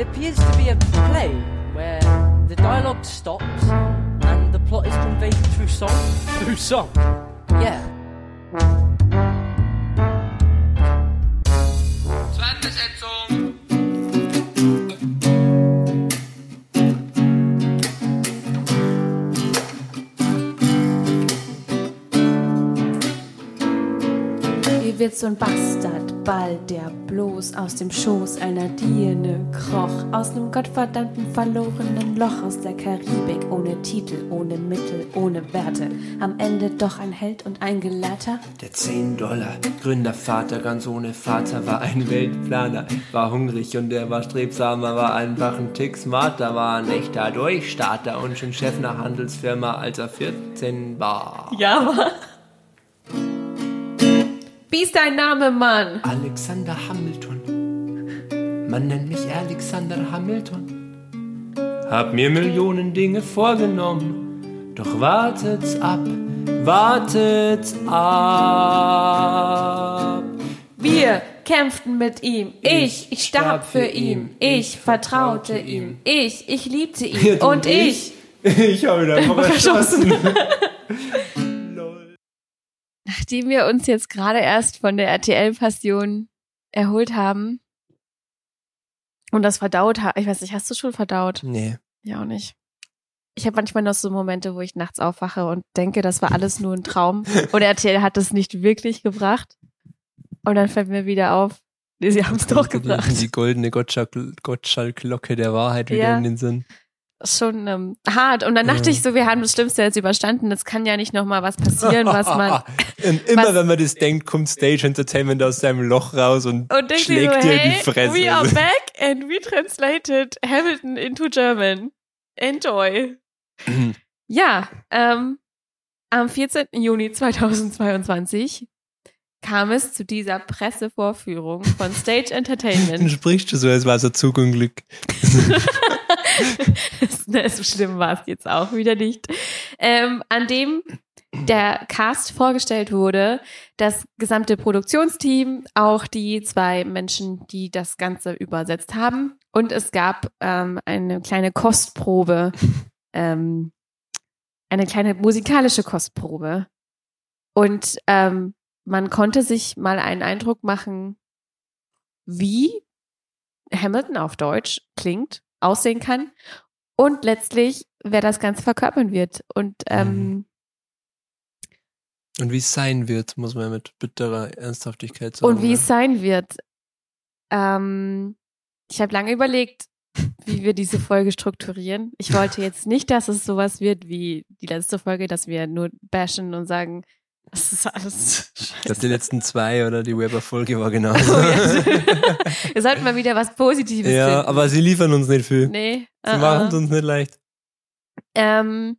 It appears to be a play where the dialogue stops and the plot is conveyed through song. Through song? Yeah. Zweitbesetzung. Wird so ein Bastard bald, der bloß aus dem Schoß einer Dirne kroch, aus nem gottverdammten verlorenen Loch aus der Karibik, ohne Titel, ohne Mittel, ohne Werte, am Ende doch ein Held und ein Gelehrter? Der 10 Dollar Gründervater, ganz ohne Vater, war ein Weltplaner, war hungrig und er war strebsamer, war einfach ein Tick smarter, war ein echter Durchstarter und schon Chef einer Handelsfirma, als er 14 war. Ja, aber. Wie ist dein Name, Mann? Alexander Hamilton. Man nennt mich Alexander Hamilton. Hab mir Millionen Dinge vorgenommen, doch wartet's ab, wartet's ab. Wir kämpften mit ihm. Ich, ich starb für ihn. Ich vertraute ihm. Ich, ich liebte ihn. Und ich. Ich habe ihn einfach erschossen. Nachdem wir uns jetzt gerade erst von der RTL-Passion erholt haben und das verdaut haben, ich weiß nicht, hast du schon verdaut? Nee. Ja, auch nicht. Ich habe manchmal noch so Momente, wo ich nachts aufwache und denke, das war alles nur ein Traum und RTL hat es nicht wirklich gebracht. Und dann fällt mir wieder auf, nee, sie haben es doch gebracht. Die, die goldene Gottschalk- Gottschalk-Glocke der Wahrheit wieder Ja. in den Sinn. Schon ähm, hart. Und dann dachte Ja. ich so, wir haben das Schlimmste jetzt überstanden. Es kann ja nicht noch mal was passieren, was man und immer was- wenn man das denkt, kommt Stage Entertainment aus seinem Loch raus und, und schlägt so, dir hey, die Fresse. we are back and we translated Hamilton into German. Enjoy. ja, ähm, am 14. Juni 2022 kam es zu dieser Pressevorführung von Stage Dann Entertainment. sprichst du so, als war es ein Zugunglück. Ne, so schlimm war es jetzt auch wieder nicht. Ähm, an dem der Cast vorgestellt wurde, das gesamte Produktionsteam, auch die zwei Menschen, die das Ganze übersetzt haben. Und es gab ähm, eine kleine Kostprobe, ähm, eine kleine musikalische Kostprobe. Und ähm, man konnte sich mal einen Eindruck machen, wie Hamilton auf Deutsch klingt, aussehen kann und letztlich, wer das Ganze verkörpern wird. Und ähm, Und wie es sein wird, muss man mit bitterer Ernsthaftigkeit sagen. und wie ne? es sein wird. Ähm, ich habe lange überlegt, wie wir diese Folge strukturieren. Ich wollte jetzt nicht, dass es sowas wird wie die letzte Folge, dass wir nur bashen und sagen, das ist alles Ich glaube, die scheiße. letzten zwei oder die Weber-Folge war genauso. Oh, ja. wir sollten mal wieder was Positives ja, finden. aber sie liefern uns nicht viel. nee. Sie uh-uh. machen es uns nicht leicht. Ähm,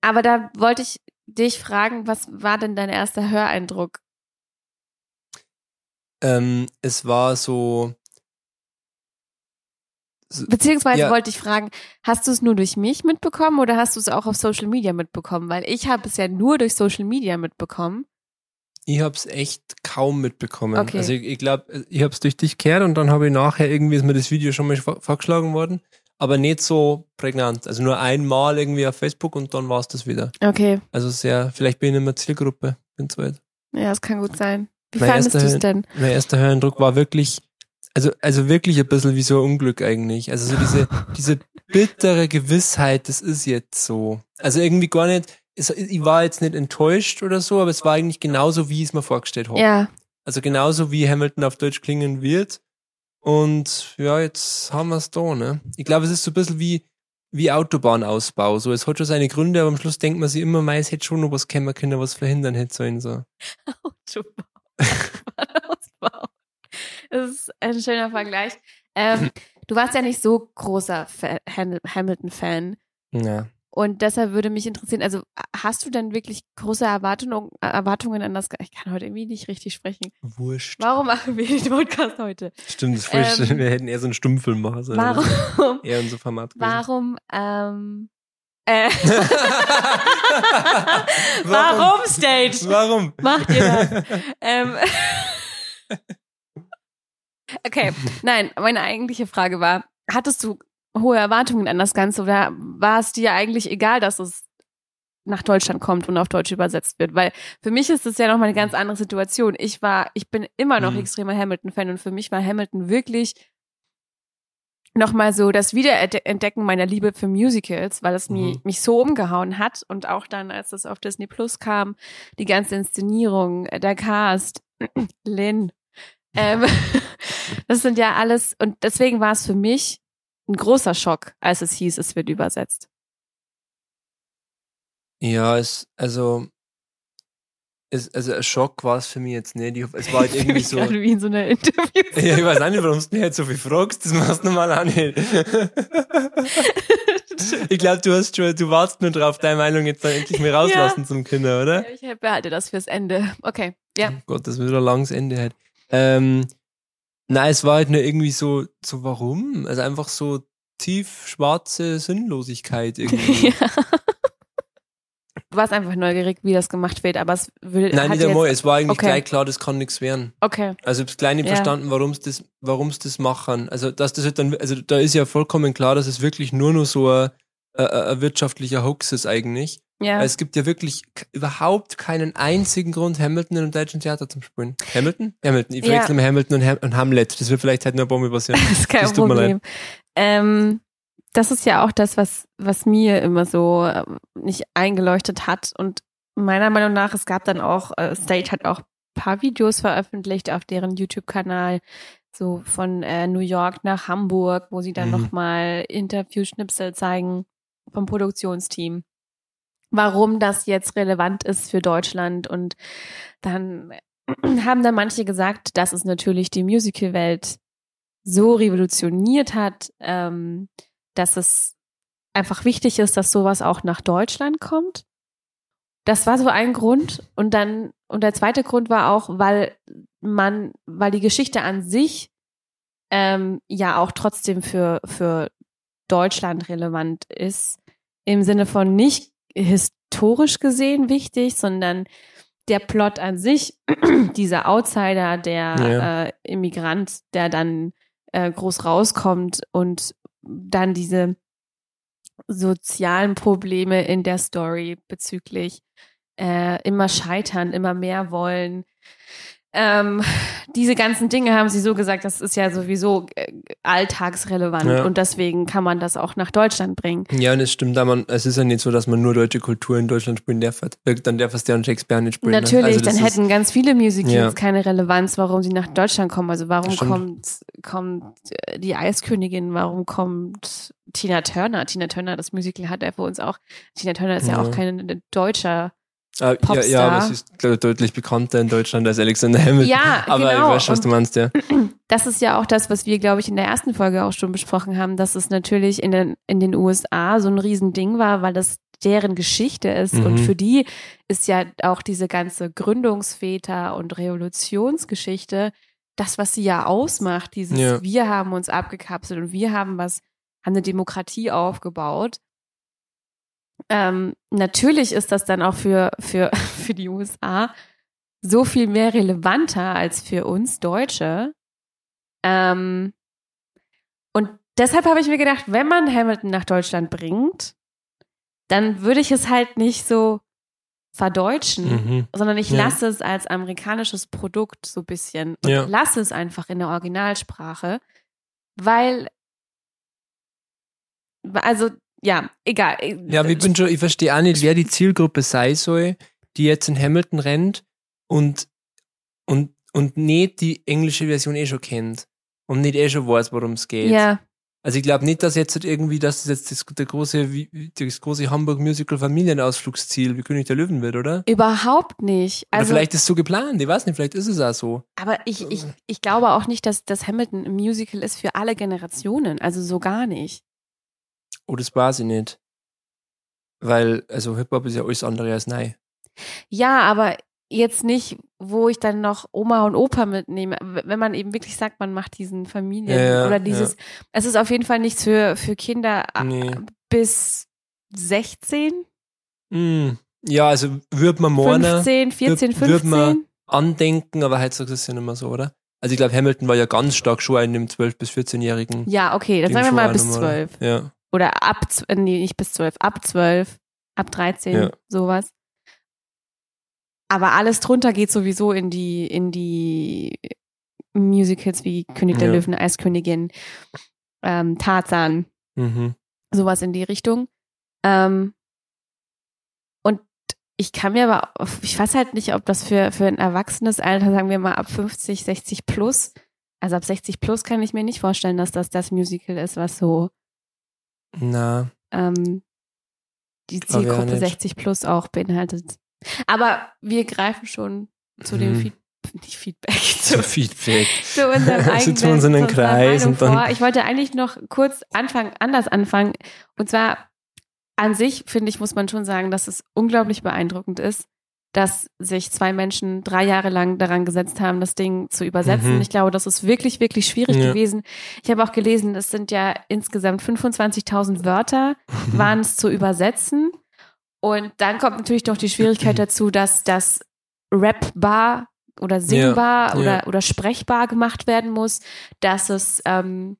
aber da wollte ich dich fragen, was war denn dein erster Höreindruck? Ähm, es war so. Beziehungsweise Ja. wollte ich fragen, hast du es nur durch mich mitbekommen oder hast du es auch auf Social Media mitbekommen? Weil ich habe es ja nur durch Social Media mitbekommen. Ich hab's echt kaum mitbekommen. Okay. Also ich, ich glaube, ich hab's durch dich gehört und dann habe ich nachher irgendwie ist mir das Video schon mal vor- vorgeschlagen worden, aber nicht so prägnant. Also nur einmal irgendwie auf Facebook und dann war's das wieder. Okay, Also sehr, vielleicht bin ich nicht mehr Zielgruppe, bin zu weit. ja, das kann gut sein. Wie Mein fandest du es denn? Mein erster Höreindruck war wirklich, also, also wirklich ein bisschen wie so ein Unglück eigentlich. Also so diese, diese bittere Gewissheit, das ist jetzt so. Also irgendwie gar nicht, es, ich war jetzt nicht enttäuscht oder so, aber es war eigentlich genauso, wie ich es mir vorgestellt habe. Ja, Also genauso wie Hamilton auf Deutsch klingen wird. Und ja, jetzt haben wir es da, ne? Ich glaube, es ist so ein bisschen wie, wie Autobahnausbau. So, es hat schon seine Gründe, aber am Schluss denkt man sich immer, mei, es hätte schon noch was kämen können, was verhindern hätte sollen, so. Autobau. Das ist ein schöner Vergleich. Ähm, du warst ja nicht so großer Hamilton-Fan. Ja. Und deshalb würde mich interessieren, also hast du denn wirklich große Erwartungen, Erwartungen an das? Ich kann heute irgendwie nicht richtig sprechen. Wurscht. Warum machen wir den Podcast heute? Stimmt, das ist Ähm, Wir hätten eher so einen Stummfilm machen sollen. Warum? Eher unser Format. Warum? Ähm, äh, warum Stage? Warum? Macht ihr das? ähm, Okay, nein, meine eigentliche Frage war, hattest du hohe Erwartungen an das Ganze oder war es dir eigentlich egal, dass es nach Deutschland kommt und auf Deutsch übersetzt wird? Weil für mich ist es ja nochmal eine ganz andere Situation. Ich war, ich bin immer noch Mhm. extremer Hamilton-Fan und für mich war Hamilton wirklich nochmal so das Wiederentdecken meiner Liebe für Musicals, weil es mich, Mhm. mich so umgehauen hat und auch dann, als es auf Disney Plus kam, die ganze Inszenierung, äh, der Cast, Lynn, ähm, das sind ja alles, und deswegen war es für mich ein großer Schock, als es hieß, es wird übersetzt. Ja, es, also, es, also ein Schock war es für mich jetzt nicht. Ich, es war halt irgendwie so. Wie in so einer Interview. Ja, ich weiß auch nicht, warum du mich jetzt so viel fragst. Das machst du normal auch nicht. ich glaube, du hast schon, du wartest nur drauf, deine Meinung jetzt dann endlich mal rauslassen zum Kinder, oder? ich behalte das fürs Ende. Okay, ja. Oh Gott, das wird ein langes Ende halt. Ähm, nein, es war halt nur irgendwie so, so warum? Also einfach so tief schwarze Sinnlosigkeit irgendwie. ja. Du warst einfach neugierig, wie das gemacht wird, aber es will. Nein, nicht einmal. Es war eigentlich Okay. gleich klar, das kann nichts werden. Okay. Also ich hab's gleich nicht Ja. verstanden, warum das, warum's das machen. Also dass das halt dann, also da ist ja vollkommen klar, dass es wirklich nur noch so ein, ein, ein wirtschaftlicher Hoax ist eigentlich. Ja. Es gibt ja wirklich überhaupt keinen einzigen Grund, Hamilton in einem deutschen Theater zu spielen. Hamilton? Hamilton. Ich Ja. verwechsel immer Hamilton und, Ham und Hamlet. Das wird vielleicht halt nur Bombe passieren. Das ist kein Das tut mir Problem. Ähm, das ist ja auch das, was, was mir immer so äh, nicht eingeleuchtet hat. Und meiner Meinung nach, es gab dann auch, äh, State hat auch ein paar Videos veröffentlicht auf deren YouTube-Kanal, so von äh, New York nach Hamburg, wo sie dann Mhm. nochmal Interviewschnipsel zeigen vom Produktionsteam. Warum das jetzt relevant ist für Deutschland und dann haben dann manche gesagt, dass es natürlich die Musicalwelt so revolutioniert hat, ähm, dass es einfach wichtig ist, dass sowas auch nach Deutschland kommt. Das war so ein Grund. Und dann, und der zweite Grund war auch, weil man, weil die Geschichte an sich ähm, ja auch trotzdem für, für Deutschland relevant ist. Im Sinne von nicht historisch gesehen wichtig, sondern der Plot an sich, dieser Outsider, der Ja. äh, Immigrant, der dann äh, groß rauskommt und dann diese sozialen Probleme in der Story bezüglich äh, immer scheitern, immer mehr wollen. Ähm, diese ganzen Dinge haben sie so gesagt, das ist ja sowieso äh, alltagsrelevant Ja. und deswegen kann man das auch nach Deutschland bringen. ja, und es stimmt, da man, es ist ja nicht so, dass man nur deutsche Kultur in Deutschland spielen darf. Dann darf es der und Shakespeare nicht spielen. ne? Natürlich, Also dann hätten ganz viele Musicals Ja. keine Relevanz, warum sie nach Deutschland kommen. Also warum kommt, kommt äh, die Eiskönigin, warum kommt Tina Turner? Tina Turner, das Musical hat er für uns auch. Tina Turner ist ja, Ja. auch kein deutscher. Ah, ja, ja, aber es ist glaub ich, deutlich bekannter in Deutschland als Alexander Hamilton. Ja, aber genau. ich weiß, was Und- du meinst, ja. Das ist ja auch das, was wir, glaube ich, in der ersten Folge auch schon besprochen haben, dass es natürlich in den, in den USA so ein Riesending war, weil das deren Geschichte ist. Mhm. Und für die ist ja auch diese ganze Gründungsväter- und Revolutionsgeschichte das, was sie ja ausmacht. Dieses, Ja. wir haben uns abgekapselt und wir haben was, haben eine Demokratie aufgebaut. Ähm, natürlich ist das dann auch für, für, für die USA so viel mehr relevanter als für uns Deutsche. Ähm, und deshalb habe ich mir gedacht, wenn man Hamilton nach Deutschland bringt, dann würde ich es halt nicht so verdeutschen, Mhm. sondern ich Ja. lasse es als amerikanisches Produkt so ein bisschen und Ja. lasse es einfach in der Originalsprache, weil, also, ja, egal. Ja, ich bin schon, ich verstehe auch nicht, wer die Zielgruppe sein soll, die jetzt in Hamilton rennt und, und, und nicht die englische Version eh schon kennt. Und nicht eh schon weiß, worum es geht. Ja, Also ich glaube nicht, dass jetzt halt irgendwie, dass das jetzt das, der große, das große Hamburg Musical Familienausflugsziel wie König der Löwen wird, oder? überhaupt nicht. Oder Also, vielleicht ist es so geplant, ich weiß nicht, vielleicht ist es auch so. aber ich, ich, ich glaube auch nicht, dass das Hamilton ein Musical ist für alle Generationen. Also so gar nicht. Oh, das weiß ich nicht. Weil, also Hip-Hop ist ja alles andere als nein. Ja, aber jetzt nicht, wo ich dann noch Oma und Opa mitnehme. Wenn man eben wirklich sagt, man macht diesen Familien Ja, ja, oder dieses, es ist auf jeden Fall nichts für, für Kinder Nee. bis 16, Mm, ja, also würde man morgen 15, 14, wird man- 15. andenken, aber heutzutage ist es ja nicht mehr so, oder? Also ich glaube, Hamilton war ja ganz stark schon in dem 12- bis 14-Jährigen. Ja, okay, dann sagen wir mal bis nochmal. zwölf. Ja. Oder ab, äh, nee, nicht bis zwölf, ab zwölf, ab 13, Ja. sowas. Aber alles drunter geht sowieso in die, in die Musicals wie König der Ja. Löwen, Eiskönigin, ähm, Tarzan, Mhm. sowas in die Richtung. Ähm, und ich kann mir aber, ich weiß halt nicht, ob das für, für ein erwachsenes Alter, sagen wir mal ab 50, 60 plus, also ab 60 plus kann ich mir nicht vorstellen, dass das das Musical ist, was so Na, ähm, die Zielgruppe nicht. 60 plus auch beinhaltet. Aber wir greifen schon zu dem Mhm. Feed nicht Feedback, zu, Feedback. zu unserem eigenen zu unserer Kreis und dann- vor. Ich wollte eigentlich noch kurz anfangen, anders anfangen. Und zwar an sich, finde ich, muss man schon sagen, dass es unglaublich beeindruckend ist, dass sich zwei Menschen drei Jahre lang daran gesetzt haben, das Ding zu übersetzen. Mhm. Ich glaube, das ist wirklich, wirklich schwierig Ja. gewesen. Ich habe auch gelesen, es sind ja insgesamt 25.000 Wörter, waren es zu übersetzen. Und dann kommt natürlich noch die Schwierigkeit dazu, dass das rapbar oder singbar Ja, oder, ja. oder sprechbar gemacht werden muss, dass es ähm,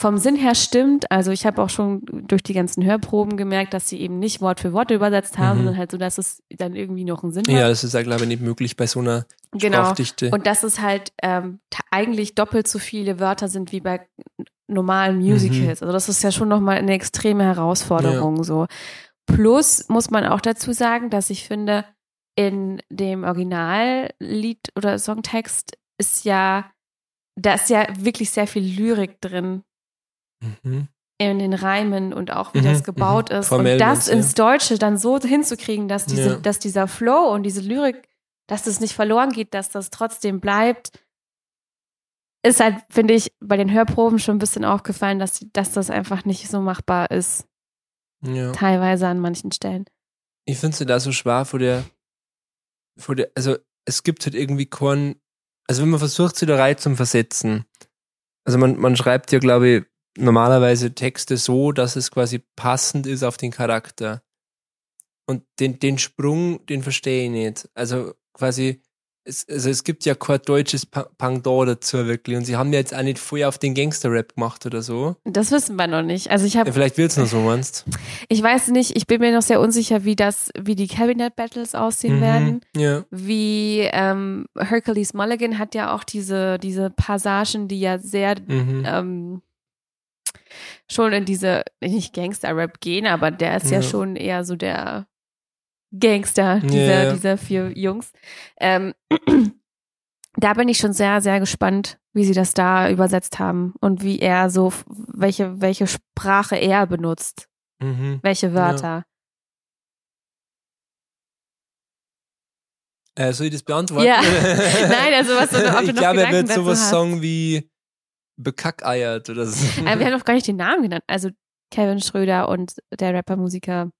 vom Sinn her stimmt. Also ich habe auch schon durch die ganzen Hörproben gemerkt, dass sie eben nicht Wort für Wort übersetzt haben, Mhm. sondern halt so, dass es dann irgendwie noch einen Sinn Ja, hat. das ist ja, glaube ich, nicht möglich bei so einer Genau. Sprachdichte. Und dass es halt ähm, eigentlich doppelt so viele Wörter sind wie bei normalen Musicals. Also das ist ja schon nochmal eine extreme Herausforderung so. Plus muss man auch dazu sagen, dass ich finde, in dem Originallied oder Songtext ist ja, da ist ja wirklich sehr viel Lyrik drin Mhm. in den Reimen und auch wie Mhm, das gebaut mhm. ist. Formell und das du, ins Deutsche dann so hinzukriegen, dass diese, Ja. dass dieser Flow und diese Lyrik, dass das nicht verloren geht, dass das trotzdem bleibt, ist halt, finde ich, bei den Hörproben schon ein bisschen aufgefallen, dass, dass das einfach nicht so machbar ist, Ja. teilweise an manchen Stellen. Ich finde es da so schwer vor der, vor der, also es gibt halt irgendwie keinen, also wenn man versucht, sie da rein zu versetzen, also man, man schreibt ja, glaube ich, normalerweise Texte so, dass es quasi passend ist auf den Charakter. Und den, den Sprung, den verstehe ich nicht. Also quasi, es, also es gibt ja kein deutsches Pendant dazu wirklich. Und sie haben ja jetzt auch nicht vorher auf den Gangster-Rap gemacht oder so. Das wissen wir noch nicht. Also ich habe Ja, vielleicht wird's noch so, meinst Ich weiß nicht, ich bin mir noch sehr unsicher, wie das, wie die Cabinet Battles aussehen Mhm. werden. Ja. Wie ähm, Hercules Mulligan hat ja auch diese, diese Passagen, die ja sehr Mhm. ähm, schon in diese, nicht Gangster-Rap gehen, aber der ist ja. Ja. schon eher so der Gangster dieser, Ja, ja. dieser vier Jungs. Ähm, da bin ich schon sehr, sehr gespannt, wie sie das da übersetzt haben und wie er so, welche, welche Sprache er benutzt, Mhm. welche Wörter. Äh, soll ich das beantworten? Ja. Nein, also was du- ob du Ich glaube, er wird sowas sagen wie bekackeiert oder so. Aber wir haben noch gar nicht den Namen genannt. Also Kevin Schröder und der Rapper-Musiker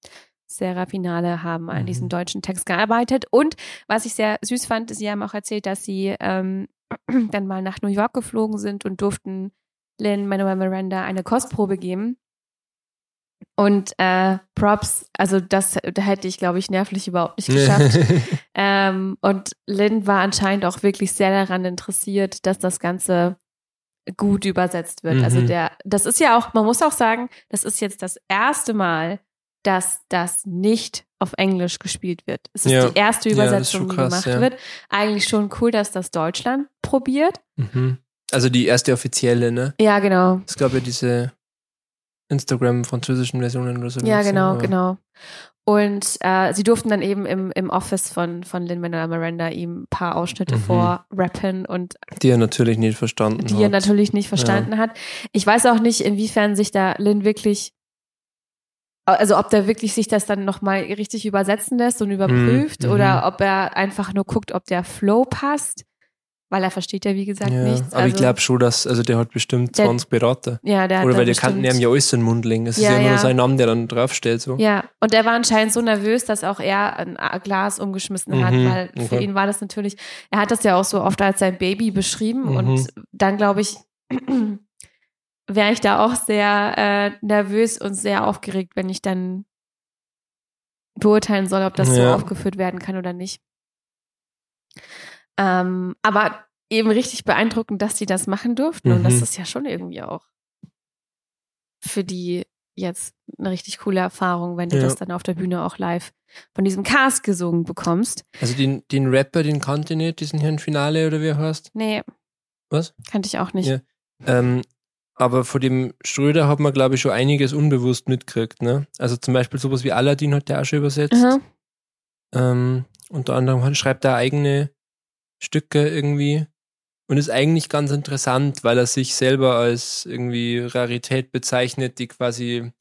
Sarah Finale haben an Mhm. diesem deutschen Text gearbeitet. Und was ich sehr süß fand, sie haben auch erzählt, dass sie ähm, dann mal nach New York geflogen sind und durften Lynn Manuel Miranda eine Kostprobe geben. Und äh, Props, also das da hätte ich, glaube ich, nervlich überhaupt nicht geschafft. Ähm, und Lynn war anscheinend auch wirklich sehr daran interessiert, dass das Ganze gut übersetzt wird. Mhm. Also der, das ist ja auch, man muss auch sagen, das ist jetzt das erste Mal, dass das nicht auf Englisch gespielt wird. Es ist Ja. die erste Ja, Übersetzung, die krass, gemacht ja. wird. Eigentlich schon cool, dass das Deutschland probiert. Mhm. Also die erste offizielle, ne? Ja, genau. Es gab ja diese Instagram-französischen Versionen oder so. Ja, genau, aber- genau. Und äh, sie durften dann eben im, im Office von, von Lin-Manuel Miranda ihm ein paar Ausschnitte Mhm. vorrappen und Die er natürlich nicht verstanden die hat. er natürlich nicht verstanden hat. Ich weiß auch nicht, inwiefern sich da Lin wirklich, also ob der wirklich sich das dann nochmal richtig übersetzen lässt und überprüft Mhm. oder ob er einfach nur guckt, ob der Flow passt, weil er versteht ja wie gesagt ja, nichts. aber ich Also, glaube schon, dass, also der hat bestimmt Der- 20 Berater. ja, der hat Oder weil der bestimmt- kann ihm ja alles den Mund legen. Es Ja, ist ja immer ja. nur sein Name, der dann draufsteht. So. Ja, und er war anscheinend so nervös, dass auch er ein Glas umgeschmissen hat, Mhm, weil für okay. ihn war das natürlich, er hat das ja auch so oft als sein Baby beschrieben Mhm. und dann glaube ich, wäre ich da auch sehr äh, nervös und sehr aufgeregt, wenn ich dann beurteilen soll, ob das so Ja. aufgeführt werden kann oder nicht. Ähm, aber eben richtig beeindruckend, dass die das machen durften. Und Mhm. das ist ja schon irgendwie auch für die jetzt eine richtig coole Erfahrung, wenn du Ja. das dann auf der Bühne auch live von diesem Cast gesungen bekommst. Also den, den Rapper, den kannte ich nicht, diesen Herrn Finale oder wie er heißt. Nee, Was? kannte ich auch nicht. Ja. Ähm, aber vor dem Schröder hat man, glaube ich, schon einiges unbewusst mitgekriegt. Ne? Also zum Beispiel sowas wie Aladdin hat der auch schon übersetzt. Aha. Ähm, unter anderem schreibt er eigene Stücke irgendwie. Und ist eigentlich ganz interessant, weil er sich selber als irgendwie Rarität bezeichnet, die quasi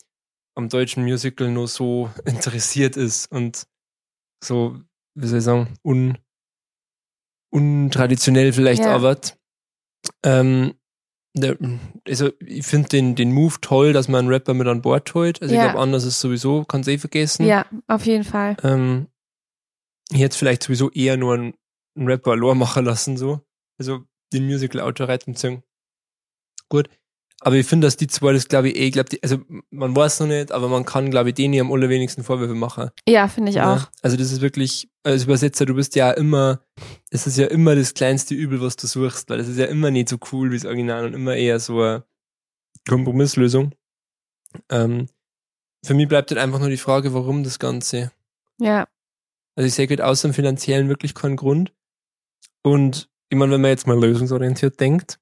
am deutschen Musical nur so interessiert ist und so, wie soll ich sagen, un, untraditionell vielleicht Ja. arbeitet. Ähm, der, also ich finde den, den Move toll, dass man einen Rapper mit an Bord holt. Also Ja. ich glaube, anders ist sowieso, kann eh vergessen. Ja, auf jeden Fall. Ähm, jetzt vielleicht sowieso eher nur einen, einen Rapper allein machen lassen, so. Also den Musical-Autor reiten Gut. Aber ich finde, dass die zwei, das glaube ich eh, glaub die, also man weiß noch nicht, aber man kann, glaube ich, denen am allerwenigsten Vorwürfe machen. Ja, finde ich Ja. auch. Also das ist wirklich, als Übersetzer, du bist ja immer, es ist ja immer das kleinste Übel, was du suchst, weil es ist ja immer nicht so cool wie das Original und immer eher so eine Kompromisslösung. Ähm, für mich bleibt halt einfach nur die Frage, warum das Ganze. Ja. Also ich sehe halt außer dem finanziellen wirklich keinen Grund. Und ich meine, wenn man jetzt mal lösungsorientiert denkt,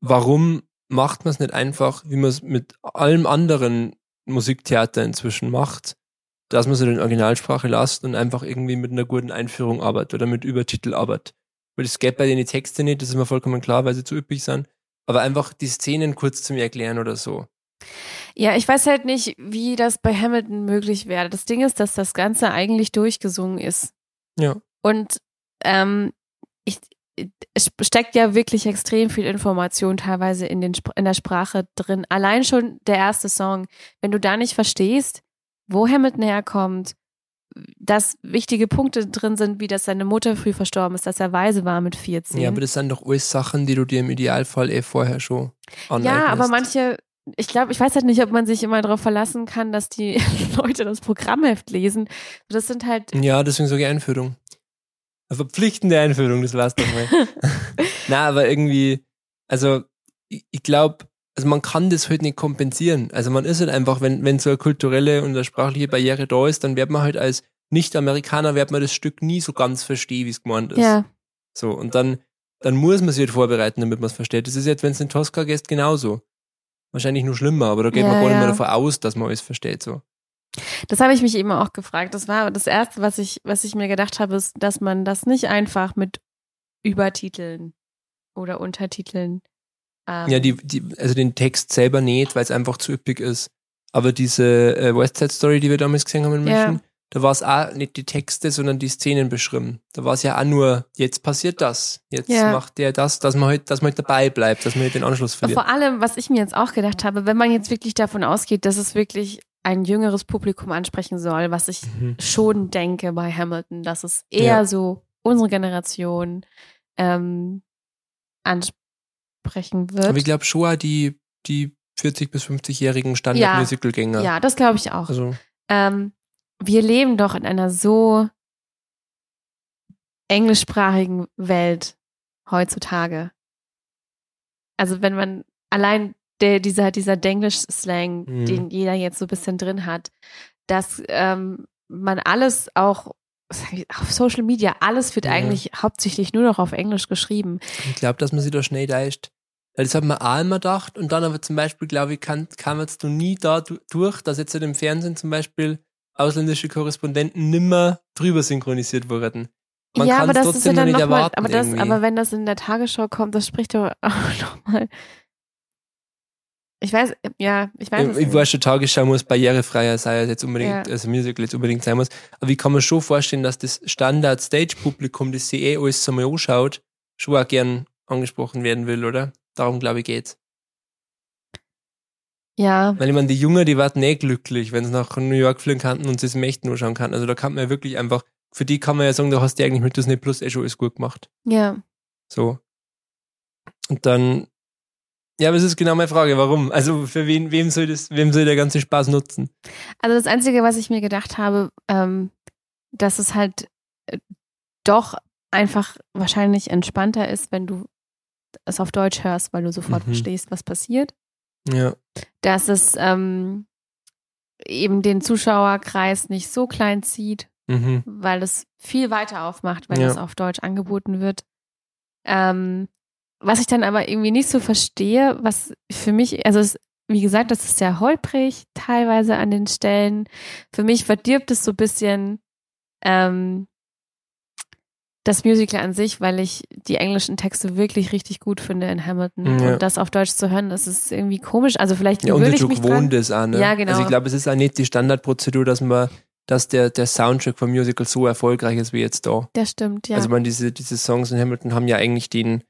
warum macht man es nicht einfach, wie man es mit allem anderen Musiktheater inzwischen macht, dass man so in Originalsprache lasst und einfach irgendwie mit einer guten Einführung arbeitet oder mit Übertitel arbeitet. Weil das geht bei den Texten nicht, das ist mir vollkommen klar, weil sie zu üppig sind. Aber einfach die Szenen kurz zu mir erklären oder so. Ja, ich weiß halt nicht, wie das bei Hamilton möglich wäre. Das Ding ist, dass das Ganze eigentlich durchgesungen ist. Ja. Und ähm, ich, es steckt ja wirklich extrem viel Information teilweise in, den, in der Sprache drin. Allein schon der erste Song. Wenn du da nicht verstehst, wo Hamilton herkommt, dass wichtige Punkte drin sind, wie dass seine Mutter früh verstorben ist, dass er weise war mit 14. Ja, aber das sind doch alles Sachen, die du dir im Idealfall eh vorher schon. Ja, aber manche, ich glaube, ich weiß halt nicht, ob man sich immer darauf verlassen kann, dass die Leute das Programmheft lesen. Das sind halt, Ja, deswegen sage ich Einführung. Verpflichtende Einführung, das war's doch mal. Na, aber irgendwie, also ich, ich glaube, also man kann das halt nicht kompensieren. Also man ist halt einfach, wenn, wenn so eine kulturelle und eine sprachliche Barriere da ist, dann wird man halt als Nicht-Amerikaner, wird man das Stück nie so ganz verstehen, wie es gemeint ist. ja, So, und dann, dann muss man sich halt vorbereiten, damit man es versteht. Das ist jetzt, wenn es in Tosca geht, genauso. Wahrscheinlich nur schlimmer, aber da geht man Ja, gar nicht mehr ja. davon aus, dass man alles versteht, so. Das habe ich mich eben auch gefragt. Das war das Erste, was ich, was ich mir gedacht habe, ist, dass man das nicht einfach mit Übertiteln oder Untertiteln. Ähm, Ja, die, die, also den Text selber nicht, weil es einfach zu üppig ist. Aber diese äh, West Side Story, die wir damals gesehen haben in Ja. München, da war es auch nicht die Texte, sondern die Szenen beschrieben. Da war es ja auch nur, jetzt passiert das, jetzt Ja. macht der das, dass man halt, dass man halt dabei bleibt, dass man halt den Anschluss verliert. Vor allem, was ich mir jetzt auch gedacht habe, wenn man jetzt wirklich davon ausgeht, dass es wirklich ein jüngeres Publikum ansprechen soll, was ich Mhm. schon denke bei Hamilton, dass es eher Ja. so unsere Generation ähm, ansprechen wird. Aber ich glaube schon auch die, die 40- bis 50-jährigen Standard-Musical-Gänger. ja, das glaube ich auch. Also, Ähm, wir leben doch in einer so englischsprachigen Welt heutzutage. Also wenn man allein der, dieser, dieser Denglisch-Slang, Mhm. den jeder jetzt so ein bisschen drin hat, dass ähm, man alles auch auf Social Media, alles wird Ja. eigentlich hauptsächlich nur noch auf Englisch geschrieben. ich glaube, dass man sich da schnell deicht. Das hat man auch immer gedacht und dann aber zum Beispiel, glaube ich, kann, kam jetzt du nie da du- durch, dass jetzt im Fernsehen zum Beispiel ausländische Korrespondenten nimmer drüber synchronisiert wurden. Man ja, aber das ist ja trotzdem noch dann nicht nochmal, erwarten aber das, aber wenn das in der Tagesschau kommt, das spricht doch auch nochmal. Ich weiß, ja, ich weiß ich, ich nicht. weiß schon, Tagesschau muss barrierefreier sein, als jetzt unbedingt, Ja. also Musical jetzt unbedingt sein muss. Aber ich kann mir schon vorstellen, dass das Standard-Stage-Publikum, das sich eh alles einmal anschaut, schon auch gern angesprochen werden will, oder? Darum, glaube ich, geht's. Ja, Weil ich meine, die Jungen, die warten eh glücklich, wenn sie nach New York fliegen könnten und sie es im Echten anschauen kann. Also da kann man ja wirklich einfach, für die kann man ja sagen, da hast du eigentlich mit Disney Plus eh schon alles gut gemacht. ja. So. Und dann, ja, aber es ist genau meine Frage, warum? Also für wen, wem soll das, wem soll der ganze Spaß nutzen? Also das Einzige, was ich mir gedacht habe, ähm, dass es halt äh, doch einfach wahrscheinlich entspannter ist, wenn du es auf Deutsch hörst, weil du sofort Mhm. verstehst, was passiert. Ja. Dass es ähm, eben den Zuschauerkreis nicht so klein zieht, Mhm. weil es viel weiter aufmacht, wenn Ja. es auf Deutsch angeboten wird. Ähm, was ich dann aber irgendwie nicht so verstehe, was für mich, also es, wie gesagt, das ist sehr holprig, teilweise an den Stellen. Für mich verdirbt es so ein bisschen ähm, das Musical an sich, weil ich die englischen Texte wirklich richtig gut finde in Hamilton. Ja. Und das auf Deutsch zu hören, das ist irgendwie komisch. Also vielleicht Ja, und ich mich dran. wohnt es an. Ne? Ja, genau. Also ich glaube, es ist auch nicht die Standardprozedur, dass man, dass der, der Soundtrack vom Musical so erfolgreich ist wie jetzt da. Das stimmt, ja. Also man, diese, diese Songs in Hamilton haben ja eigentlich den,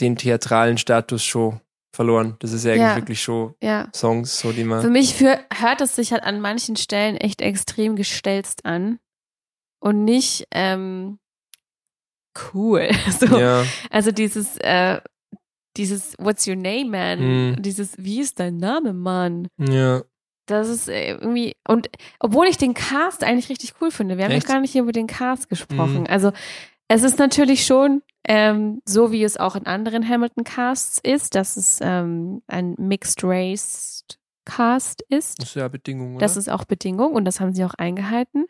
den theatralen Status schon verloren. Das ist ja eigentlich Ja. wirklich schon ja. Songs, so die Für man. mich für, hört es sich halt an manchen Stellen echt extrem gestelzt an und nicht ähm, cool. So. Ja, Also dieses, äh, dieses What's your name, man? Mhm. Dieses Wie ist dein Name, Mann? ja. Das ist äh, irgendwie und obwohl ich den Cast eigentlich richtig cool finde, wir haben noch gar nicht über den Cast gesprochen. Mhm. Also es ist natürlich schon ähm, so, wie es auch in anderen Hamilton Casts ist, dass es ähm, ein Mixed Race Cast ist. Das ist ja Bedingung, oder? Das ist auch Bedingung und das haben sie auch eingehalten.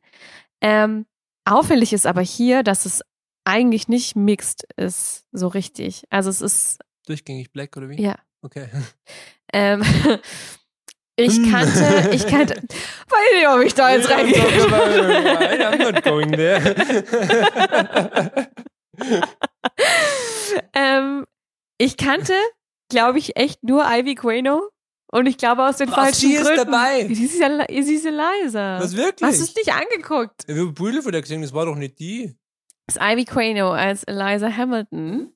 Ähm, auffällig ist aber hier, dass es eigentlich nicht mixed ist, so richtig. Also es ist, Durchgängig Black, oder wie? ja. Okay. Ähm, ich Hm. kannte, ich kannte, weiß nicht, ob ich da jetzt reingehe. I'm not going there. ähm, ich kannte, glaube ich, echt nur Ivy Queno. Und ich glaube aus den Was, falschen sie ist Gründen. dabei? Sie ist ja, sie ist Eliza. Was wirklich? Hast du es nicht angeguckt? Ich habe Brüder von der gesehen, das war doch nicht die. Das ist Ivy Queno als Eliza Hamilton.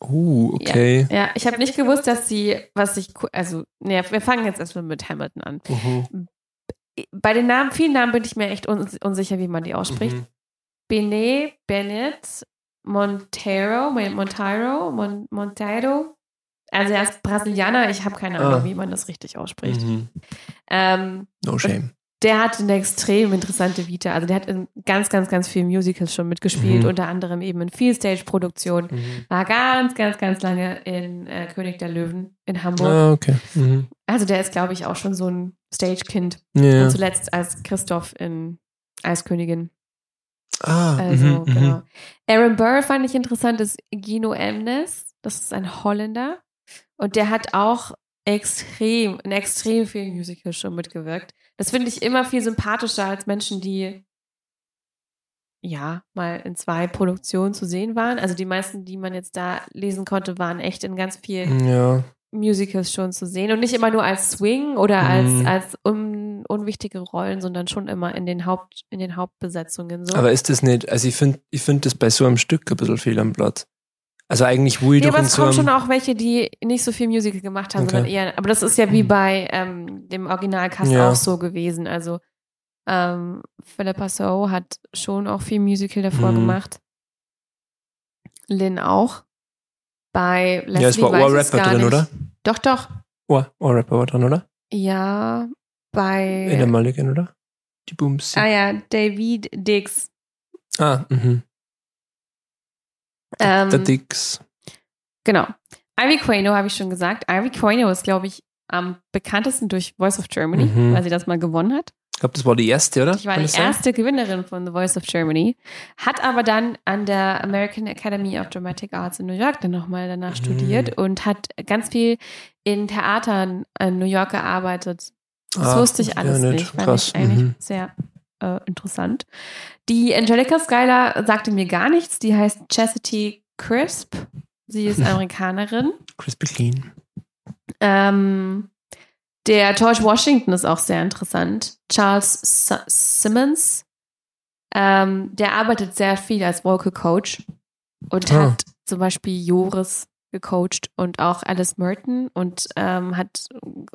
Oh, okay. Ja, ich habe nicht gewusst, dass sie, was ich, also, ne, wir fangen jetzt erstmal mit Hamilton an. Mhm. Bei den Namen, vielen Namen bin ich mir echt uns unsicher, wie man die ausspricht. Mhm. Bene, Bennett, Monteiro, Mon- Monteiro, Mon, Monteiro. Also er ist Brasilianer, ich habe keine Ahnung, Ah. wie man das richtig ausspricht. Mhm. Ähm, No shame. der hat eine extrem interessante Vita. Also der hat in ganz, ganz, ganz vielen Musicals schon mitgespielt, Mhm. unter anderem eben in Viel-Stage-Produktionen. Mhm. War ganz, ganz, ganz lange in äh, König der Löwen in Hamburg. Ah, okay. Mhm. Also der ist, glaube ich, auch schon so ein Stage-Kind. Ja. Und zuletzt als Christoph in Eiskönigin. Ah, Also, mhm, mhm. genau. Aaron Burr fand ich interessant, ist Gino Emnes. Das ist ein Holländer. Und der hat auch extrem, in extrem vielen Musicals schon mitgewirkt. Das finde ich immer viel sympathischer als Menschen, die ja mal in zwei Produktionen zu sehen waren. Also die meisten, die man jetzt da lesen konnte, waren echt in ganz vielen Ja. Musicals schon zu sehen und nicht immer nur als Swing oder als, Mhm. als un, unwichtige Rollen, sondern schon immer in den Haupt, in den Hauptbesetzungen so. Aber ist das nicht, also ich finde ich find das bei so einem Stück ein bisschen fehl am Platz. Also eigentlich, wo ich ja, doch aber es so kommen schon auch welche, die nicht so viel Musical gemacht haben, Okay. sondern eher, aber das ist ja wie Mhm. bei ähm, dem Originalcast Ja. auch so gewesen. Also ähm, Philippa So hat schon auch viel Musical davor Mhm. gemacht. Lynn auch. Bei Leslie ja, es war Ohrrapper drin, nicht. oder? Doch, doch. Ohr, Ohrrapper war drin, oder? Ja, bei In der Mulligan, oder? Die Booms. Ah ja, David Dix. Ah, mhm. Ähm, Der Dix. Genau. Ivy Quano habe ich schon gesagt. Ivy Quano ist, glaube ich, am bekanntesten durch Voice of Germany, Mhm. weil sie das mal gewonnen hat. Ich glaube, das war die erste, oder? Ich war Kann die sein? erste Gewinnerin von The Voice of Germany, hat aber dann an der American Academy of Dramatic Arts in New York dann nochmal danach Mhm. studiert und hat ganz viel in Theatern in New York gearbeitet. Das Ah, wusste ich ja, alles nicht. nicht. Fand Krass, ich eigentlich mhm. sehr äh, interessant. Die Angelica Schuyler sagte mir gar nichts. Die heißt Chastity Crisp. Sie ist Amerikanerin. Crispy Clean. Ähm, der George Washington ist auch sehr interessant. Charles S Simmons. Ähm, der arbeitet sehr viel als Vocal Coach und Ah. hat zum Beispiel Joris gecoacht und auch Alice Merton und ähm, hat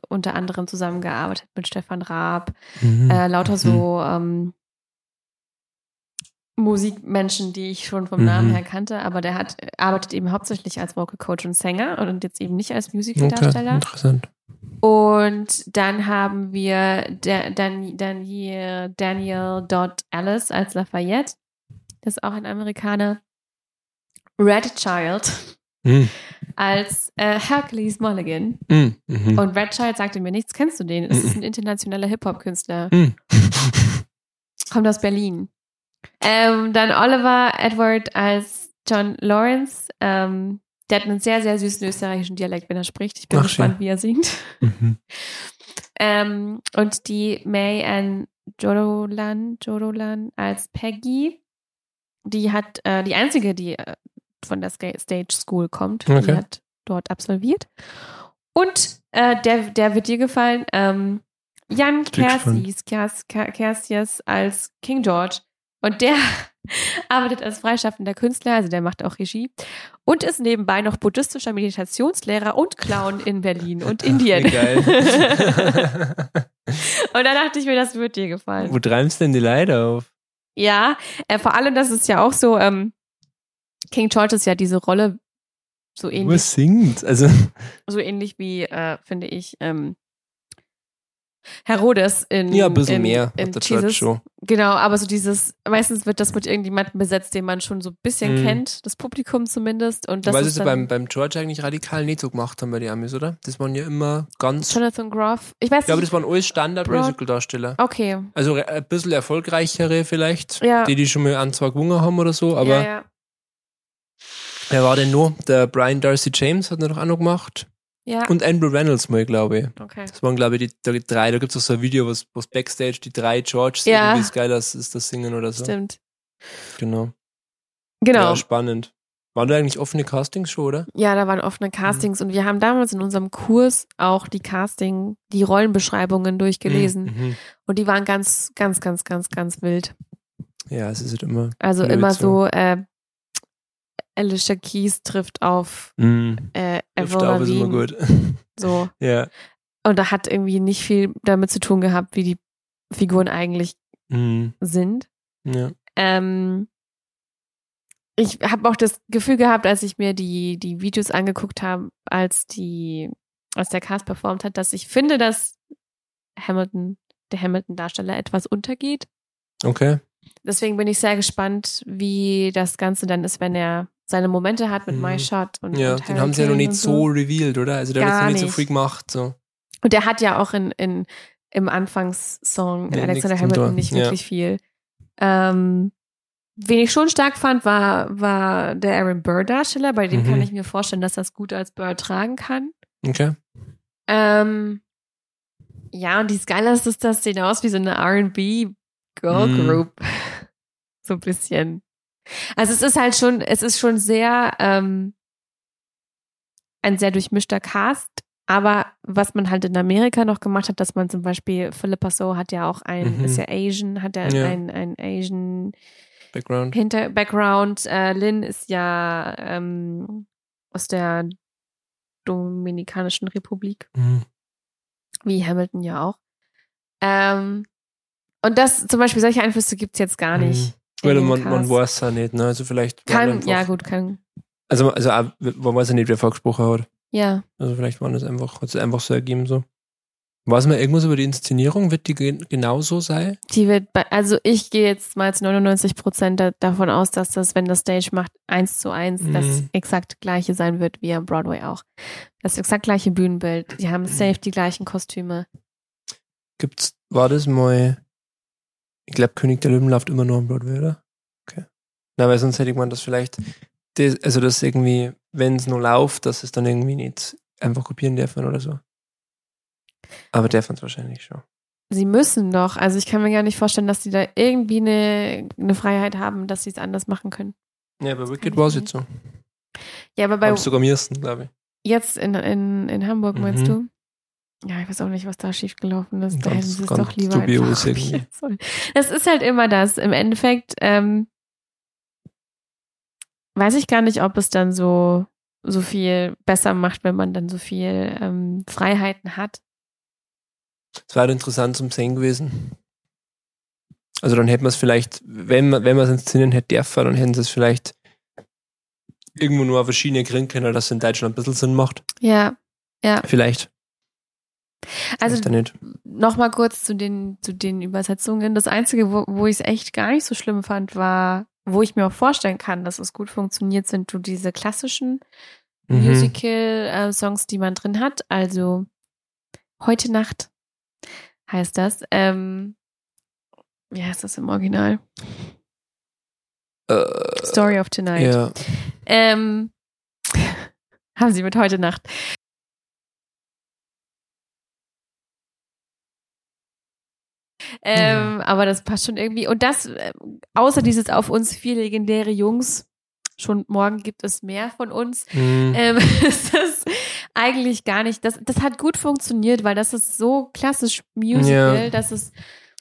unter anderem zusammengearbeitet mit Stefan Raab. Mhm. Äh, lauter so ähm, Musikmenschen, die ich schon vom Mhm. Namen her kannte, aber der hat arbeitet eben hauptsächlich als Vocal Coach und Sänger und jetzt eben nicht als okay, Musicaldarsteller. interessant. Und dann haben wir da, dann, dann hier Daniel Dodd Alice als Lafayette. das ist auch ein Amerikaner, Red Child Hm. als äh, Hercules Mulligan. Hm. Mhm. Und Red Child sagte mir nichts. Kennst du den? Es ist ein internationaler Hip-Hop-Künstler. Hm. Kommt aus Berlin. Ähm, dann Oliver Edward als John Lawrence. Ähm, der hat einen sehr, sehr süßen österreichischen Dialekt, wenn er spricht. Ich bin Ach, gespannt, schön. wie er singt. Mhm. Ähm, und die May Ann Jorolan, Jorolan als Peggy. Die hat, äh, die einzige, die äh, von der Stage School kommt, die Okay. hat dort absolviert. Und äh, der, der wird dir gefallen, ähm, Jan. Kersies, Kers, Ker- Kersias als King George. Und der arbeitet als freischaffender Künstler, also der macht auch Regie und ist nebenbei noch buddhistischer Meditationslehrer und Clown in Berlin und Indien. Geil. und da dachte ich mir, das wird dir gefallen. Wo treibst denn die Leute auf? Ja, äh, vor allem, das ist ja auch so, ähm, King George ist ja diese Rolle so ähnlich, Was singt? Also, so ähnlich wie, äh, finde ich, ähm, Herodes in ja, ein bisschen in, mehr in auf der Church Jesus. Show. Genau, aber so dieses, meistens wird das mit irgendjemandem besetzt, den man schon so ein bisschen Mhm. kennt, das Publikum zumindest. Und das Weil sie beim, beim George eigentlich radikal nicht so gemacht haben bei den Amis, oder? Das waren ja immer ganz. Jonathan Groff. Ich weiß Ich glaube, das waren alles Standard-Musical-Darsteller. Okay. Also ein bisschen erfolgreichere vielleicht, Ja. die, die schon mal an zwei gewonnen haben oder so, aber ja, ja. Wer war denn nur? Der Brian Darcy James hat er noch gemacht. Ja, Und Andrew Reynolds mal, glaube ich. okay. Das waren, glaube ich, die, drei. Da gibt es auch so ein Video, was, was Backstage die drei Georges Ja. irgendwie ist geil ist, ist das Singen oder so. Stimmt. Genau. Genau. Ja, spannend. Waren da eigentlich offene Castings schon, oder? Ja, da waren offene Castings und wir haben damals in unserem Kurs auch die Casting, die Rollenbeschreibungen durchgelesen Mhm. und die waren ganz, ganz, ganz, ganz, ganz wild. Ja, es ist halt immer. Also immer so. so, äh, Alicia Keys trifft auf Mhm. äh, Avril auf, ist immer gut. So. ja. Und da hat irgendwie nicht viel damit zu tun gehabt, wie die Figuren eigentlich Mhm. sind. Ja. Ähm, ich habe auch das Gefühl gehabt, als ich mir die, die Videos angeguckt habe, als die, als der Cast performt hat, dass ich finde, dass Hamilton, der Hamilton-Darsteller etwas untergeht. Okay. Deswegen bin ich sehr gespannt, wie das Ganze dann ist, wenn er seine Momente hat mit Mhm. My Shot und Ja, und den haben sie ja noch nicht und so revealed, oder? Also der hat Gar jetzt noch nicht so viel gemacht. So. Und der hat ja auch in, in, im Anfangssong in Alexander Hamilton nicht Ja. wirklich viel. Ähm, wen ich schon stark fand, war, war der Aaron Burr-Darsteller. Bei dem Mhm. kann ich mir vorstellen, dass das gut als Burr tragen kann. Okay. Ähm, ja, und die Skylers ist das sehen aus wie so eine R&B Girl Mhm. Group. so ein bisschen. Also es ist halt schon, es ist schon sehr ähm, ein sehr durchmischter Cast. Aber was man halt in Amerika noch gemacht hat, dass man zum Beispiel Philippa So hat ja auch ein, Mhm. ist ja Asian, hat ja, Ja. ein, ein Asian Background. hinter Background. Äh, Lynn ist ja ähm, aus der Dominikanischen Republik Mhm. wie Hamilton ja auch. Ähm, und das zum Beispiel solche Einflüsse gibt's jetzt gar nicht. in Weil dem man, man weiß es ja nicht, ne? Also vielleicht. Kann, einfach, ja gut, kann. Also, also auch, man weiß ja nicht, wer vorgesprochen hat. Ja. Also vielleicht waren das einfach, hat es einfach so ergeben so. Weiß man irgendwas über die Inszenierung? Wird die gen- genauso sein? Die wird bei, also ich gehe jetzt mal zu 99 Prozent da, davon aus, dass das, wenn das Stage macht, eins zu eins das Mhm. exakt gleiche sein wird wie am Broadway auch. Das exakt gleiche Bühnenbild. Die haben safe die gleichen Kostüme. Gibt's, war das mal, ich glaube, König der Löwen läuft immer nur am Broadway, oder? Okay. Na, weil sonst hätte ich dass vielleicht, das, also das irgendwie, wenn es nur läuft, dass es dann irgendwie nicht einfach kopieren dürfen oder so. Aber dürfen es wahrscheinlich schon. Sie müssen doch. Also ich kann mir gar nicht vorstellen, dass sie da irgendwie eine, eine Freiheit haben, dass sie es anders machen können. Ja, bei Wicked war es jetzt so. Ja, aber bei Bei sogar am ersten, glaube ich. jetzt in, in, in Hamburg, meinst Mhm. du? Ja, ich weiß auch nicht, was da schiefgelaufen ist. Da Ganz- hätten sie es doch lieber dubios. Das ist halt immer das. Im Endeffekt ähm, weiß ich gar nicht, ob es dann so, so viel besser macht, wenn man dann so viel ähm, Freiheiten hat. Es war halt interessant zum Sehen gewesen. Also dann hätten wir es vielleicht, wenn man wenn man es inszenieren hätte dürfen, dann hätten sie es vielleicht irgendwo nur auf verschiedene kriegen können, dass es in Deutschland ein bisschen Sinn macht. Ja, Vielleicht. Also nochmal kurz zu den, zu den Übersetzungen. Das Einzige, wo, wo ich es echt gar nicht so schlimm fand, war wo ich mir auch vorstellen kann, dass es gut funktioniert, sind so diese klassischen Mhm. Musical-Songs, die man drin hat. Also Heute Nacht heißt das. Ähm, wie heißt das im Original? Äh, Story of Tonight. ja. Ähm, haben sie mit heute Nacht. Ähm, Aber das passt schon irgendwie. Und das, äh, außer dieses auf uns vier legendäre Jungs, schon morgen gibt es mehr von uns, Mhm. ähm, ist das eigentlich gar nicht. Das, das hat gut funktioniert, weil das ist so klassisch Musical, Ja. dass es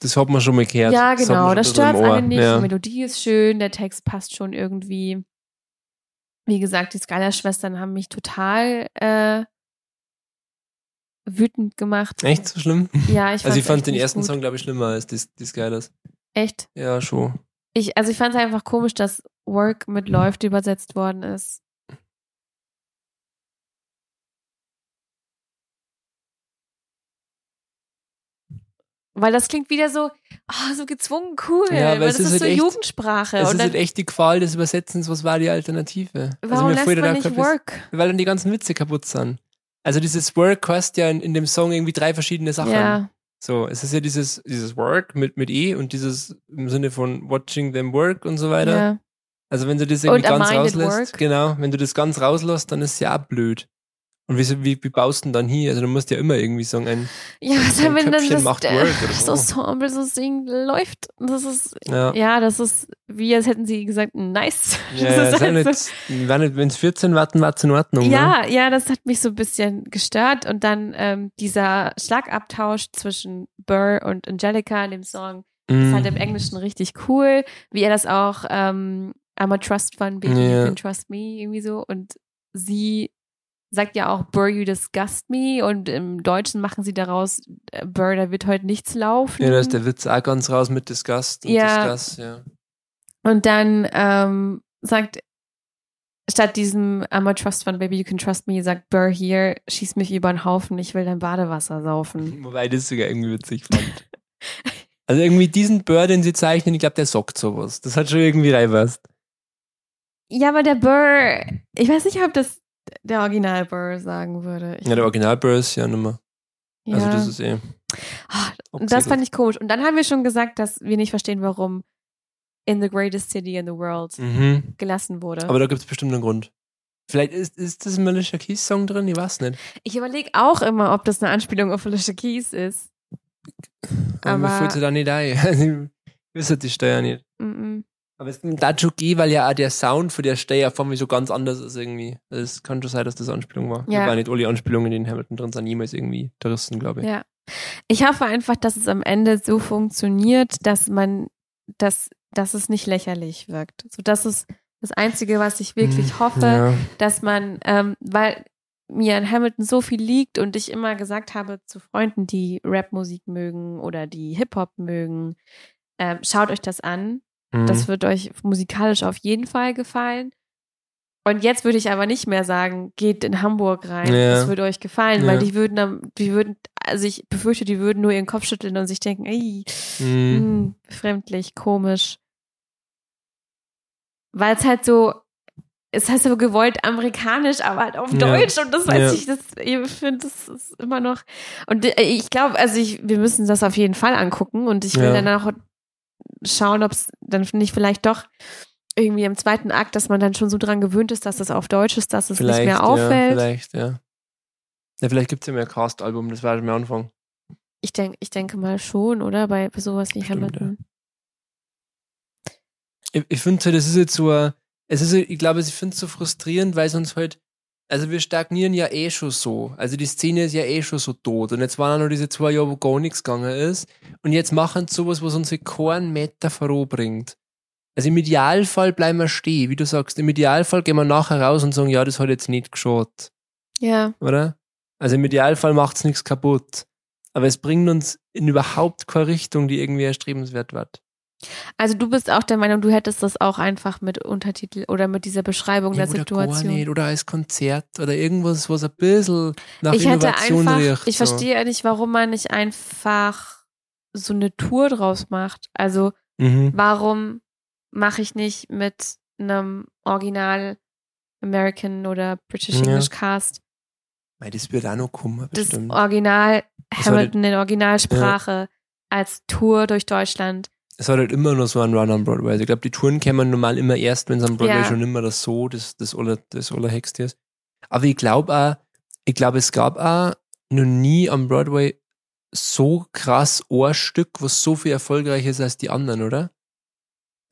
Das hat man schon mal gehört. ja, genau. Das bisschen stört einen nicht. Ja. Die Melodie ist schön, der Text passt schon irgendwie. Wie gesagt, die Skylar-Schwestern haben mich total äh, wütend gemacht. Echt so schlimm? Ja, ich Also ich fand den ersten gut. Song, glaube ich, schlimmer als die, die Skyders. Echt? Ja, schon. Ich, also ich fand es einfach komisch, dass Work mit läuft übersetzt worden ist. Weil das klingt wieder so, ah, so gezwungen cool. Ja, weil das ist halt so echt- Jugendsprache. Und ist halt echt die Qual des Übersetzens. Was war die Alternative? warum mir lässt man da nicht Work? Weil dann die ganzen Witze kaputt sind. Also dieses Work heißt ja in, in dem Song irgendwie drei verschiedene Sachen. Ja, So, es ist ja dieses, dieses Work mit, mit E und dieses im Sinne von watching them work und so weiter. ja. Also wenn du das irgendwie Und ganz rauslässt, genau, wenn du das ganz rauslässt, dann ist es ja auch blöd. Und wie, wie, wie baust du denn dann hier? Also du musst ja immer irgendwie sagen, ein, Ja, was Ein wenn Köpfchen das, macht äh, Work oder das so. Ensemble so singen läuft? Das ist, ja. ja, das ist wie, als hätten sie gesagt, nice. Ja, das ja, ist ist ja halt so- nicht, wenn wenn's 14 warten, war es in Ordnung. Ne? Ja, ja, das hat mich so ein bisschen gestört. Und dann ähm, dieser Schlagabtausch zwischen Burr und Angelica in dem Song ist Mhm. halt im Englischen richtig cool. Wie er das auch, ähm, I'm a trust fund, baby, Ja. you can trust me, irgendwie so. Und sie sagt ja auch, Burr, you disgust me. Und im Deutschen machen sie daraus, äh, Burr, da wird heute nichts laufen. Ja, da ist der Witz auch ganz raus mit Disgust und Ja. Disgust, ja. Und dann ähm, sagt, statt diesem I'm a trust fund, baby, you can trust me, sagt Burr hier, schieß mich über den Haufen, ich will dein Badewasser saufen. Wobei ich das sogar irgendwie witzig fand. also irgendwie diesen Bird, den sie zeichnen, ich glaube, der sockt sowas. Das hat schon irgendwie reinpasst. Ja, aber der Burr, ich weiß nicht, ob das der Original Burr sagen würde. Ich, Ja, der Original Bird ist ja nimmer. Also ja. das ist eh. Und das fand ich komisch. Und dann haben wir schon gesagt, dass wir nicht verstehen, warum in the greatest city in the world Mhm. gelassen wurde. Aber da gibt es bestimmt einen Grund. Vielleicht ist, ist das ein Alicia Keys Song drin, ich weiß nicht. ich überlege auch immer, ob das eine Anspielung auf Alicia Keys ist. Aber Aber- da nicht ein. ich wüsste die Steuer nicht. -mm. Aber es ist da schon gehen, weil ja auch der Sound von der Steuer von mir so ganz anders ist irgendwie. Es kann schon sein, dass das Anspielung war. Ja. Ja. War nicht alle Anspielungen, die in Hamilton drin sind, jemals irgendwie gerissen, glaube ich. Ja. Ich hoffe einfach, dass es am Ende so funktioniert, dass man, dass, dass es nicht lächerlich wirkt. So, das ist das Einzige, was ich wirklich Hm, hoffe, Ja. dass man, ähm, weil mir in Hamilton so viel liegt und ich immer gesagt habe zu Freunden, die Rapmusik mögen oder die Hip-Hop mögen, ähm, schaut euch das an. Mhm. Das wird euch musikalisch auf jeden Fall gefallen. Und jetzt würde ich aber nicht mehr sagen, geht in Hamburg rein. Ja. Das würde euch gefallen, Ja. weil die würden, am- die würden, also ich befürchte, die würden nur ihren Kopf schütteln und sich denken, ey, Mhm. hm, befremdlich, komisch. Weil es halt so, es heißt so gewollt amerikanisch, aber halt auf Ja. Deutsch und das weiß Ja. ich, das, ich finde, das ist immer noch, und äh, ich glaube, also ich, wir müssen das auf jeden Fall angucken und ich will Ja. dann auch schauen, ob es dann nicht vielleicht doch irgendwie im zweiten Akt, dass man dann schon so dran gewöhnt ist, dass das auf Deutsch ist, dass es nicht mehr Ja, auffällt. vielleicht, ja. Ja, vielleicht gibt es ja mehr Cast-Album, das war schon am Anfang. ich denke, ich denke mal schon, oder? Bei, bei sowas wie Hamilton. Ich, ich finde halt, das ist jetzt so, ein- es ist, ich glaube, ich finde es so frustrierend, weil es uns halt, also wir stagnieren ja eh schon so. Also die Szene ist ja eh schon so tot. Und jetzt waren auch noch diese zwei Jahre, wo gar nichts gegangen ist. Und jetzt machen sie sowas, was uns halt keinen Meter voranbringt. Also im Idealfall bleiben wir stehen, wie du sagst. Im Idealfall gehen wir nachher raus und sagen, ja, das hat jetzt nicht geschaut, Ja. oder? Also im Idealfall macht es nichts kaputt. Aber es bringt uns in überhaupt keine Richtung, die irgendwie erstrebenswert wird. Also du bist auch der Meinung, du hättest das auch einfach mit Untertitel oder mit dieser Beschreibung Ja, der oder gar Situation. nicht, oder als Konzert oder irgendwas, was ein bisschen nach ich hätte Innovation einfach, riecht. ich so. verstehe nicht, warum man nicht einfach so eine Tour draus macht. Also Mhm. warum mache ich nicht mit einem Original American oder British Ja. English Cast. Weil das wird auch noch kommen, bestimmt. Original Das war Hamilton in Originalsprache als Tour durch Deutschland. Es hat halt immer nur so einen Run am Broadway. Also ich glaube, die Touren kämen normal immer erst, wenn es am Broadway Ja. schon immer das so, das, das aller, das allerhexte ist. Aber ich glaube auch, ich glaube, es gab auch noch nie am Broadway so krass ein Stück, was so viel erfolgreicher ist als die anderen, oder?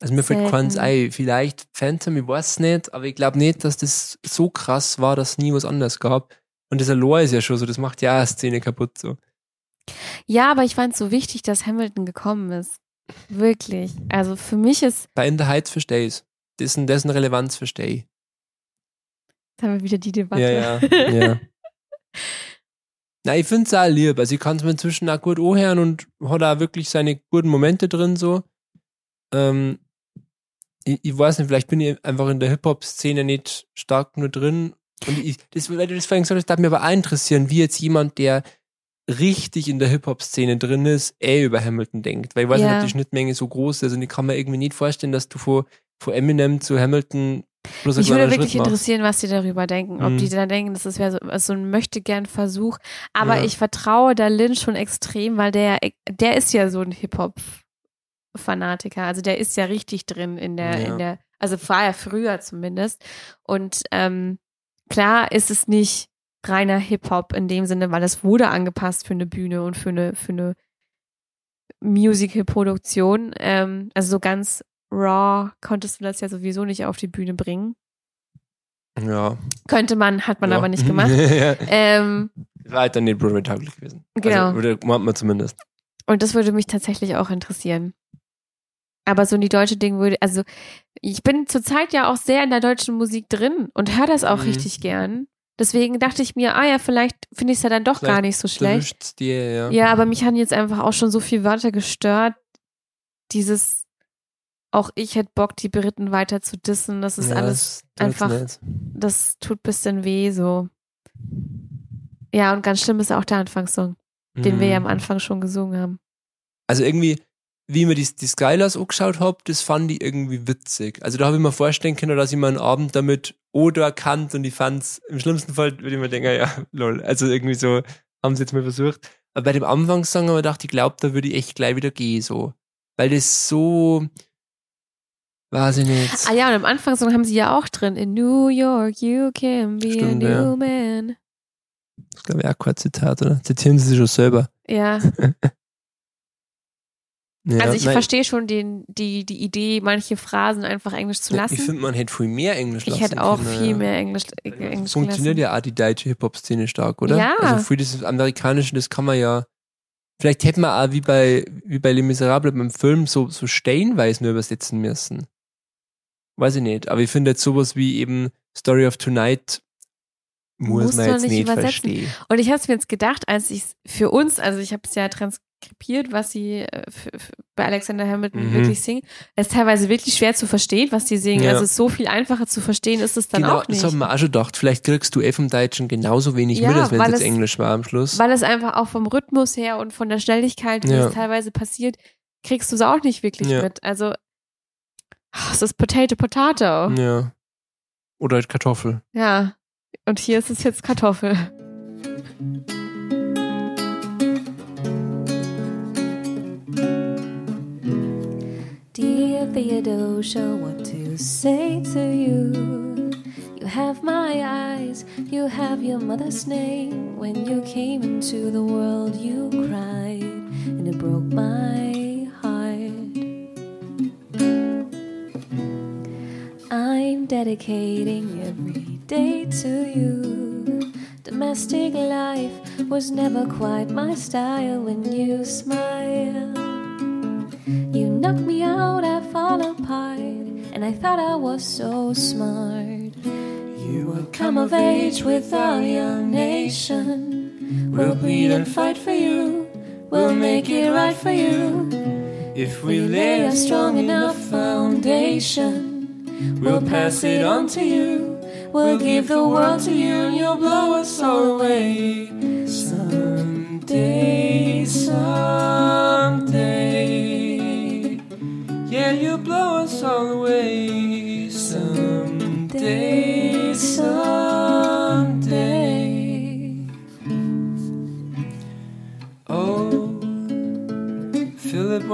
Also mir fällt keins ein. Vielleicht Phantom, ich weiß es nicht, aber ich glaube nicht, dass das so krass war, dass es nie was anderes gab. Und das Allure ist ja schon so, das macht ja eine Szene kaputt so. Ja, aber ich fand es so wichtig, dass Hamilton gekommen ist. Wirklich. Also für mich ist, Heights verstehe ich Dessen, dessen Relevanz verstehe ich. jetzt haben wir wieder die Debatte. Ja, ja, ja. Na, ich finde es auch lieb. Also ich kann es mir inzwischen auch gut anhören und hat auch wirklich seine guten Momente drin so. Ähm, ich, ich weiß nicht, vielleicht bin ich einfach in der Hip-Hop-Szene nicht stark nur drin. Und ich, das, weil du das vorhin gesagt hast, darf mich aber auch interessieren, wie jetzt jemand, der richtig in der Hip-Hop-Szene drin ist, eh über Hamilton denkt. Weil ich weiß Ja. nicht, ob die Schnittmenge so groß ist und ich kann mir irgendwie nicht vorstellen, dass du von, von Eminem zu Hamilton bloß Mich würde wirklich Schritt machst. interessieren, was die darüber denken. Ob Mhm. die dann denken, dass es wäre so, so ein Möchtegern-Versuch. Aber Ja. ich vertraue da Lynn schon extrem, weil der, der ist ja so ein Hip-Hop-Fanatiker. Also der ist ja richtig drin in der, Ja. in der, also war er früher zumindest. Und ähm, klar ist es nicht reiner Hip-Hop in dem Sinne, weil es wurde angepasst für eine Bühne und für eine, für eine Musical-Produktion. Ähm, also so ganz raw konntest du das ja sowieso nicht auf die Bühne bringen. Ja. Könnte man, hat man ja. aber nicht gemacht. ja. ähm, War halt dann nicht Broadway-tauglich gewesen. Genau. Also, oder meint man zumindest. und das würde mich tatsächlich auch interessieren. Aber so in die deutsche Ding würde, also ich bin zurzeit ja auch sehr in der deutschen Musik drin und höre das auch Mhm. richtig gern. Deswegen dachte ich mir, ah ja, vielleicht finde ich es ja dann doch gar Vielleicht nicht so schlecht. Dir, ja. Ja, aber mich haben jetzt einfach auch schon so viele Wörter gestört. Dieses, auch ich hätte Bock, die Briten weiter zu dissen. Das ist Ja, alles, das einfach- nicht. das tut bisschen weh, so. Ja, und ganz schlimm ist auch der Anfangssong, den wir ja am Mhm. Anfang schon gesungen haben. Also irgendwie, wie ich mir die, die Skylers angeschaut habe, das fand ich irgendwie witzig. Also da habe ich mir vorstellen können, dass ich mal einen Abend damit oder erkannt und ich fand's, im schlimmsten Fall würde ich mir denken, ja, lol. Also irgendwie so, haben sie jetzt mal versucht. Aber bei dem Anfangssong habe ich gedacht, ich glaube, da würde ich echt gleich wieder gehen, so. Weil das so, weiß ich nicht. Ah ja, und am Anfangssong haben sie ja auch drin. In New York, you can be Stimmt, a new ja. man. Das ist, glaube ich, auch kein Zitat, oder? Zitieren sie sich schon selber. Ja, Ja, also ich nein, verstehe schon den, die, die Idee, manche Phrasen einfach Englisch zu lassen. Ich finde, man hätte viel mehr Englisch Ich lassen hätte auch können, viel ja. mehr Englisch, äh, Englisch Funktioniert gelassen. ja auch die deutsche Hip-Hop-Szene stark, oder? Ja. Also für dieses Amerikanische, das kann man ja. Vielleicht hätte man auch wie bei, wie bei Les Miserables beim Film so, so stellenweise nur übersetzen müssen. Weiß ich nicht. Aber ich finde jetzt sowas wie eben Story of Tonight muss man jetzt nicht nicht übersetzen. verstehen. Und ich habe es mir jetzt gedacht, als ich es für uns, also ich habe es ja transkribiert, was sie äh, bei Alexander Hamilton Mhm. wirklich singen. Es ist teilweise wirklich schwer zu verstehen, was die singen. Ja. Also so viel einfacher zu verstehen ist es dann genau, auch nicht. das haben wir auch schon gedacht. Vielleicht kriegst du eh vom Deutschen genauso wenig Ja, mit, als wenn es jetzt Englisch war am Schluss. Weil es einfach auch vom Rhythmus her und von der Schnelligkeit, wie Ja. es teilweise passiert, kriegst du es auch nicht wirklich mit. Also es ist Potato Potato. ja. Oder halt Kartoffel. Ja. Und hier ist es jetzt Kartoffel. Theodosia, what to say to you? You have my eyes, you have your mother's name. When you came into the world, you cried, and it broke my heart. I'm dedicating every day to you. Domestic life was never quite my style when you smile. You knock me out, I thought I was so smart. You will come of age with our young nation. We'll bleed and fight for you, we'll make it right for you. If We lay a strong enough foundation. We'll pass it on to you. We'll give the world to you, and you'll blow us all away. Someday,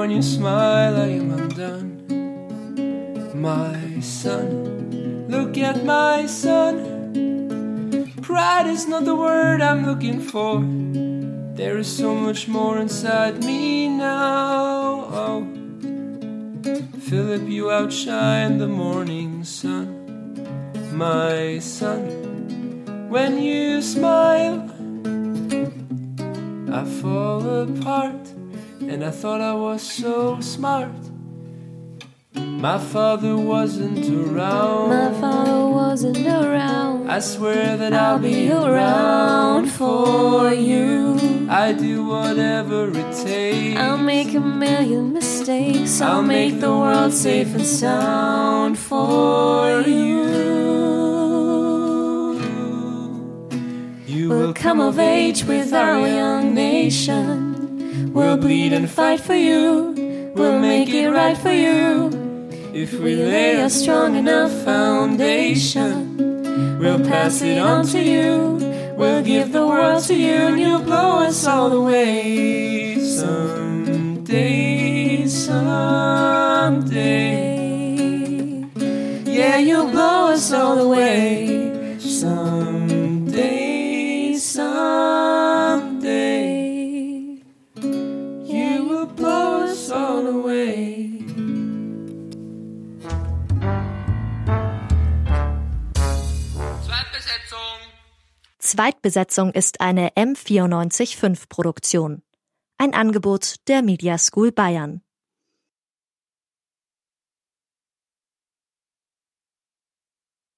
when you smile, I am undone. My son, look at my son. Pride is not the word I'm looking for. There is so much more inside me now. Oh, Philip, you outshine the morning sun. My son, when you smile, I fall apart. And I thought I was so smart. My father wasn't around. My father wasn't around. I swear that I'll I'll be around for you. I do whatever it takes. I'll make a million mistakes. I'll make the world safe and sound for you. You We'll come of age with our young nation. We'll bleed and fight for you. We'll make it right for you. if We lay a strong enough foundation. We'll pass it on to you. We'll give the world to you, and you'll blow us all the way. someday, someday. Yeah, you'll blow us all the Zweitbesetzung ist eine M945 Produktion. Ein Angebot der Media School Bayern.